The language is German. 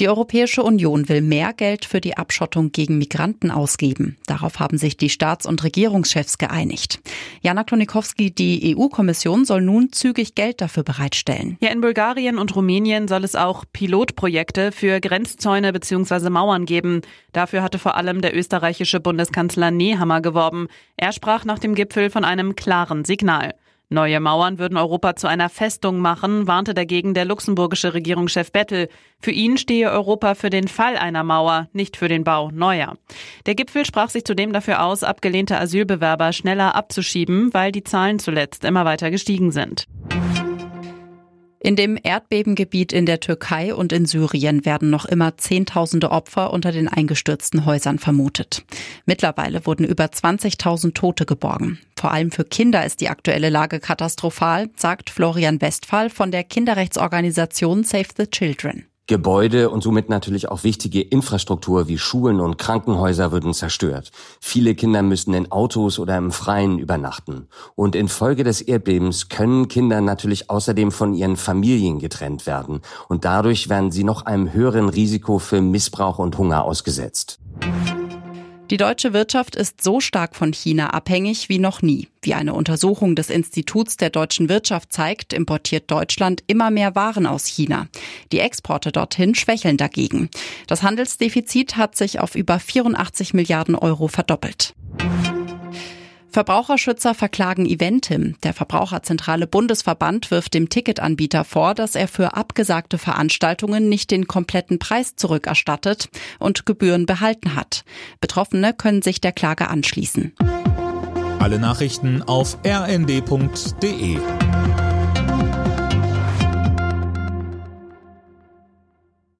Die Europäische Union will mehr Geld für die Abschottung gegen Migranten ausgeben. Darauf haben sich die Staats- und Regierungschefs geeinigt. Jana Klonikowski, die EU-Kommission soll nun zügig Geld dafür bereitstellen. Ja, in Bulgarien und Rumänien soll es auch Pilotprojekte für Grenzzäune bzw. Mauern geben. Dafür hatte vor allem der österreichische Bundeskanzler Nehammer geworben. Er sprach nach dem Gipfel von einem klaren Signal. Neue Mauern würden Europa zu einer Festung machen, warnte dagegen der luxemburgische Regierungschef Bettel. Für ihn stehe Europa für den Fall einer Mauer, nicht für den Bau neuer. Der Gipfel sprach sich zudem dafür aus, abgelehnte Asylbewerber schneller abzuschieben, weil die Zahlen zuletzt immer weiter gestiegen sind. In dem Erdbebengebiet in der Türkei und in Syrien werden noch immer Zehntausende Opfer unter den eingestürzten Häusern vermutet. Mittlerweile wurden über 20.000 Tote geborgen. Vor allem für Kinder ist die aktuelle Lage katastrophal, sagt Florian Westphal von der Kinderrechtsorganisation Save the Children. Gebäude und somit natürlich auch wichtige Infrastruktur wie Schulen und Krankenhäuser würden zerstört. Viele Kinder müssen in Autos oder im Freien übernachten. Und infolge des Erdbebens können Kinder natürlich außerdem von ihren Familien getrennt werden. Und dadurch werden sie noch einem höheren Risiko für Missbrauch und Hunger ausgesetzt. Die deutsche Wirtschaft ist so stark von China abhängig wie noch nie. Wie eine Untersuchung des Instituts der deutschen Wirtschaft zeigt, importiert Deutschland immer mehr Waren aus China. Die Exporte dorthin schwächeln dagegen. Das Handelsdefizit hat sich auf über 84 Milliarden Euro verdoppelt. Verbraucherschützer verklagen Eventim. Der Verbraucherzentrale Bundesverband wirft dem Ticketanbieter vor, dass er für abgesagte Veranstaltungen nicht den kompletten Preis zurückerstattet und Gebühren behalten hat. Betroffene können sich der Klage anschließen. Alle Nachrichten auf rnd.de